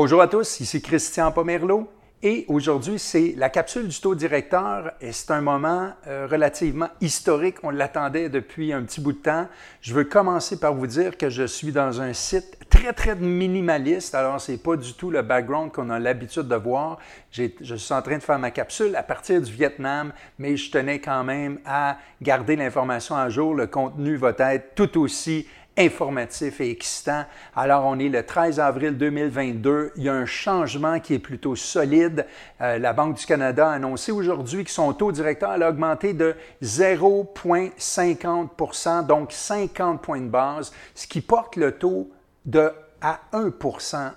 Bonjour à tous, ici Christian Pomerleau. Et aujourd'hui, c'est la capsule du taux directeur et c'est un moment euh, relativement historique. On l'attendait depuis un petit bout de temps. Je veux commencer par vous dire que je suis dans un site très, très minimaliste. Alors, c'est pas du tout le background qu'on a l'habitude de voir. Je suis en train de faire ma capsule à partir du Vietnam, mais je tenais quand même à garder l'information à jour. Le contenu va être tout aussi informatif et excitant. Alors, on est le 13 avril 2022. Il y a un changement qui est plutôt solide. Euh, la Banque du Canada a annoncé aujourd'hui que son taux directeur a augmenté de 0,50% donc 50 points de base, ce qui porte le taux de à 1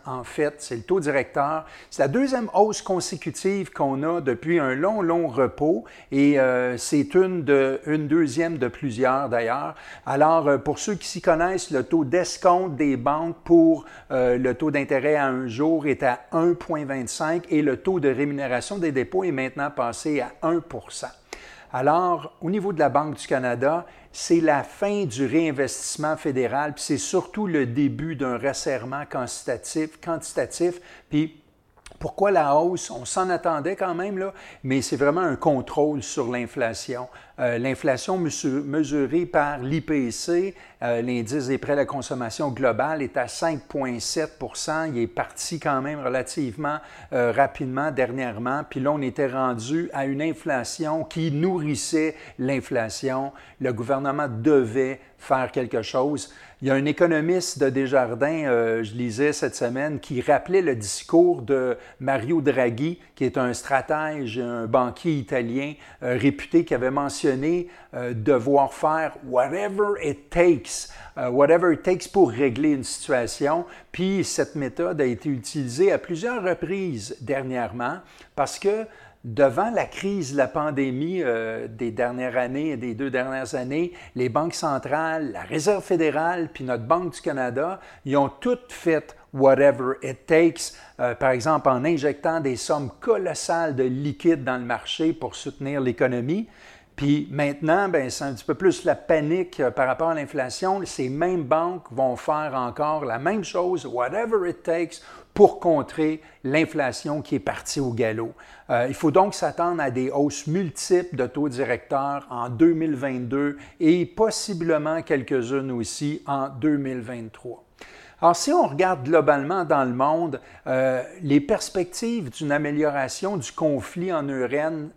en fait, c'est le taux directeur. C'est la deuxième hausse consécutive qu'on a depuis un long, long repos et euh, c'est une, de, une deuxième de plusieurs d'ailleurs. Alors, euh, pour ceux qui s'y connaissent, le taux d'escompte des banques pour euh, le taux d'intérêt à un jour est à 1,25 et le taux de rémunération des dépôts est maintenant passé à 1 alors, au niveau de la Banque du Canada, c'est la fin du réinvestissement fédéral, puis c'est surtout le début d'un resserrement quantitatif, quantitatif puis pourquoi la hausse? On s'en attendait quand même, là, mais c'est vraiment un contrôle sur l'inflation. Euh, l'inflation mesurée par l'IPC, euh, l'indice des prêts à la consommation globale, est à 5,7% Il est parti quand même relativement euh, rapidement dernièrement. Puis là, on était rendu à une inflation qui nourrissait l'inflation. Le gouvernement devait faire quelque chose. Il y a un économiste de Desjardins, je lisais cette semaine, qui rappelait le discours de Mario Draghi, qui est un stratège, un banquier italien réputé, qui avait mentionné euh, devoir faire whatever it takes, euh, whatever it takes pour régler une situation. Puis cette méthode a été utilisée à plusieurs reprises dernièrement parce que devant la crise la pandémie euh, des dernières années, des deux dernières années, les banques centrales, la Réserve fédérale, puis notre Banque du Canada, ils ont toutes fait whatever it takes, par exemple en injectant des sommes colossales de liquide dans le marché pour soutenir l'économie. Puis maintenant, ben, c'est un petit peu plus la panique euh, par rapport à l'inflation. Ces mêmes banques vont faire encore la même chose, whatever it takes, pour contrer l'inflation qui est partie au galop. Euh, il faut donc s'attendre à des hausses multiples de taux directeurs en 2022 et possiblement quelques-unes aussi en 2023. Alors, si on regarde globalement dans le monde, euh, les perspectives d'une amélioration du conflit en Ukraine,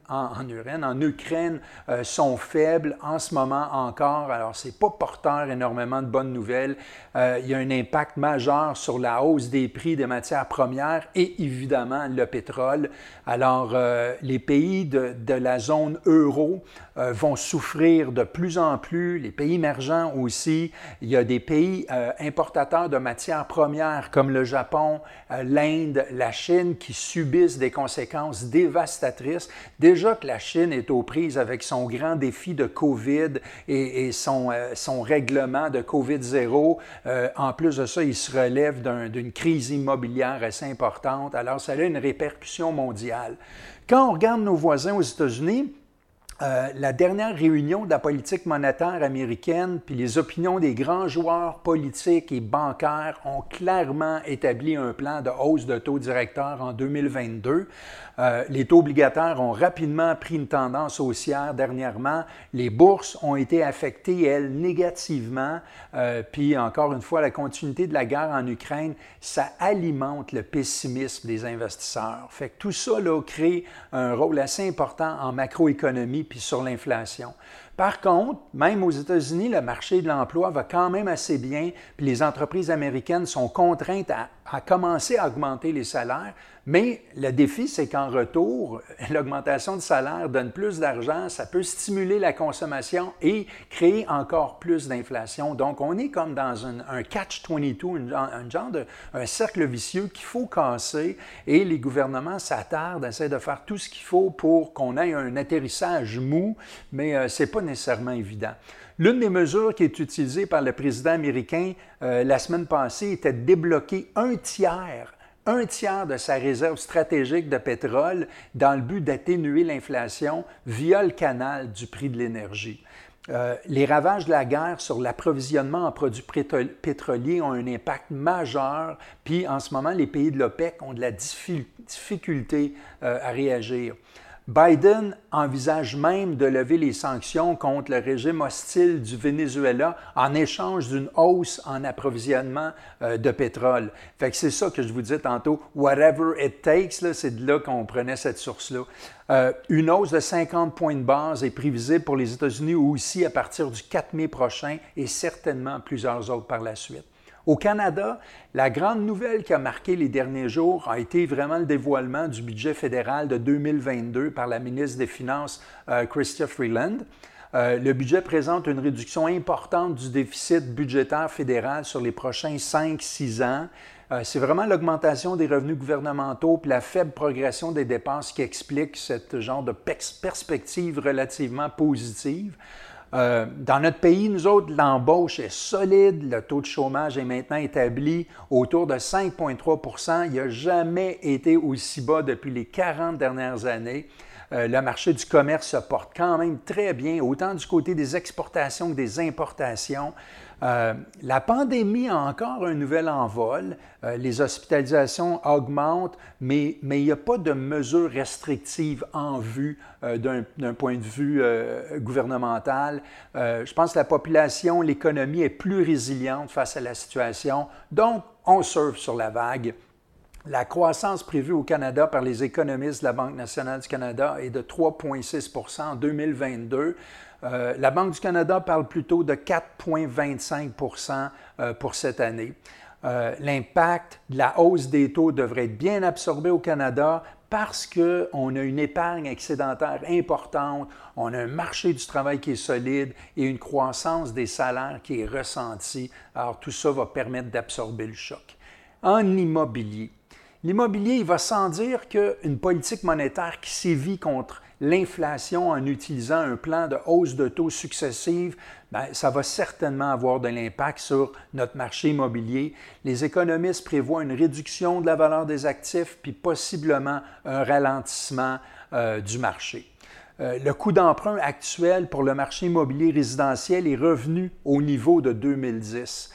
euh, sont faibles en ce moment encore. Alors, ce n'est pas porteur énormément de bonnes nouvelles. Euh, il y a un impact majeur sur la hausse des prix des matières premières et évidemment le pétrole. Alors, les pays de, de, la zone euro vont souffrir de plus en plus, les pays émergents aussi. Il y a des pays importateurs de matières matières premières comme le Japon, euh, l'Inde, la Chine qui subissent des conséquences dévastatrices. Déjà que la Chine est aux prises avec son grand défi de COVID et, son, euh, son, règlement de COVID-0. Euh, en plus de ça, il se relève d'une crise immobilière assez importante. Alors, ça a une répercussion mondiale. Quand on regarde nos voisins aux États-Unis, euh, la dernière réunion de la politique monétaire américaine, puis les opinions des grands joueurs politiques et bancaires ont clairement établi un plan de hausse de taux directeur en 2022. Euh, les taux obligataires ont rapidement pris une tendance haussière dernièrement. Les bourses ont été affectées, elles, négativement. Euh, puis, encore une fois, la continuité de la guerre en Ukraine, ça alimente le pessimisme des investisseurs. Fait que tout ça là, crée un rôle assez important en macroéconomie puis sur l'inflation. Par contre, même aux États-Unis, le marché de l'emploi va quand même assez bien, puis les entreprises américaines sont contraintes à, commencer à augmenter les salaires, mais le défi, c'est qu'en retour, l'augmentation de salaire donne plus d'argent, ça peut stimuler la consommation et créer encore plus d'inflation. Donc, on est comme dans un, catch-22, un, genre de un cercle vicieux qu'il faut casser et les gouvernements s'attardent, essaient de faire tout ce qu'il faut pour qu'on ait un atterrissage mou, mais euh, ce n'est pas nécessairement évident. L'une des mesures qui est utilisée par le président américain euh, la semaine passée était de débloquer un tiers un tiers de sa réserve stratégique de pétrole dans le but d'atténuer l'inflation via le canal du prix de l'énergie. euh, les ravages de la guerre sur l'approvisionnement en produits pétroliers ont un impact majeur, puis en ce moment, les pays de l'OPEC ont de la difficulté euh, à réagir. Biden envisage même de lever les sanctions contre le régime hostile du Venezuela en échange d'une hausse en approvisionnement euh, de pétrole. C'est ça que je vous disais tantôt, whatever it takes, c'est de là qu'on prenait cette source-là. Euh, une hausse de 50 points de base est prévisible pour les États-Unis aussi à partir du 4 mai prochain et certainement plusieurs autres par la suite. Au Canada, la grande nouvelle qui a marqué les derniers jours a été vraiment le dévoilement du budget fédéral de 2022 par la ministre des Finances, euh, Chrystia Freeland. Euh, le budget présente une réduction importante du déficit budgétaire fédéral sur les prochains 5-6 ans. Euh, c'est vraiment l'augmentation des revenus gouvernementaux et la faible progression des dépenses qui explique ce genre de perspective relativement positive. Euh, dans notre pays, nous autres, l'embauche est solide, le taux de chômage est maintenant établi autour de 5,3% Il n'a jamais été aussi bas depuis les 40 dernières années. Euh, le marché du commerce se porte quand même très bien, autant du côté des exportations que des importations. Euh, la pandémie a encore un nouvel envol. Euh, les hospitalisations augmentent, mais, mais il n'y a pas de mesures restrictives en vue d'un point de vue gouvernemental. je pense que la population, l'économie est plus résiliente face à la situation. Donc, on surfe sur la vague. La croissance prévue au Canada par les économistes de la Banque nationale du Canada est de 3,6% en 2022. Euh, la Banque du Canada parle plutôt de 4,25% euh, pour cette année. Euh, l'impact de la hausse des taux devrait être bien absorbé au Canada parce qu'on a une épargne excédentaire importante, on a un marché du travail qui est solide et une croissance des salaires qui est ressentie. Alors tout ça va permettre d'absorber le choc. En immobilier, L'immobilier, il va sans dire qu'une politique monétaire qui sévit contre l'inflation en utilisant un plan de hausse de taux successive, bien, ça va certainement avoir de l'impact sur notre marché immobilier. Les économistes prévoient une réduction de la valeur des actifs, puis possiblement un ralentissement euh, du marché. Euh, le coût d'emprunt actuel pour le marché immobilier résidentiel est revenu au niveau de 2010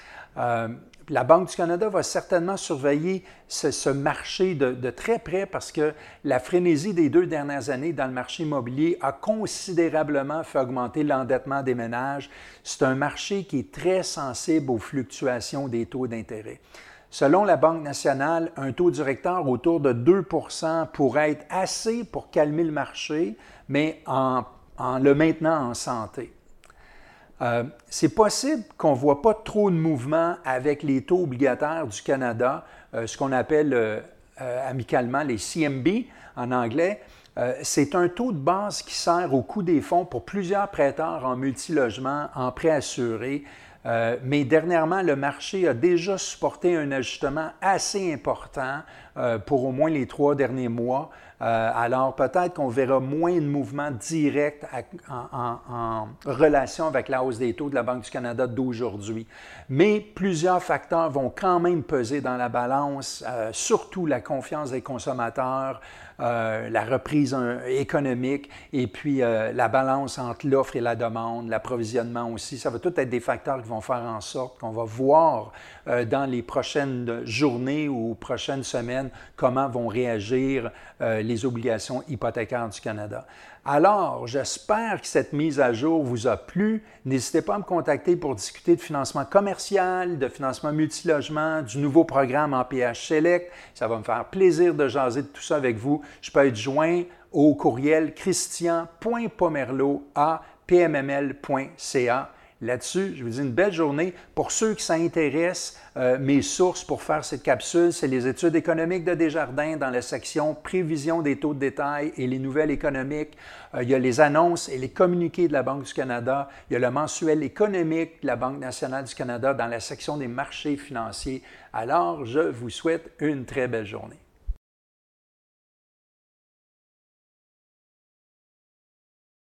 la Banque du Canada va certainement surveiller ce, marché de, très près parce que la frénésie des deux dernières années dans le marché immobilier a considérablement fait augmenter l'endettement des ménages. C'est un marché qui est très sensible aux fluctuations des taux d'intérêt. Selon la Banque nationale, un taux directeur autour de 2% pourrait être assez pour calmer le marché, mais en le maintenant en santé. Euh, c'est possible qu'on ne voit pas trop de mouvement avec les taux obligataires du Canada, euh, ce qu'on appelle euh, amicalement les CMB en anglais. c'est un taux de base qui sert au coût des fonds pour plusieurs prêteurs en multilogement, en prêt assuré. mais dernièrement, le marché a déjà supporté un ajustement assez important pour au moins les trois derniers mois. Euh, alors peut-être qu'on verra moins de mouvements directs en, relation avec la hausse des taux de la Banque du Canada d'aujourd'hui. Mais plusieurs facteurs vont quand même peser dans la balance, euh, surtout la confiance des consommateurs, euh, la reprise économique et puis la balance entre l'offre et la demande, l'approvisionnement aussi. Ça va tout être des facteurs qui vont faire en sorte qu'on va voir dans les prochaines journées ou prochaines semaines comment vont réagir les obligations hypothécaires du Canada. Alors, j'espère que cette mise à jour vous a plu. N'hésitez pas à me contacter pour discuter de financement commercial, de financement multilogement, du nouveau programme en PH Select. Ça va me faire plaisir de jaser de tout ça avec vous. Je peux être joint au courriel christian.pomerlo à. Là-dessus, je vous dis une belle journée. Pour ceux qui s'intéressent, euh, mes sources pour faire cette capsule, c'est les études économiques de Desjardins dans la section Prévision des taux de détail et les nouvelles économiques. Euh, il y a les annonces et les communiqués de la Banque du Canada. Il y a le mensuel économique de la Banque nationale du Canada dans la section des marchés financiers. Alors, je vous souhaite une très belle journée.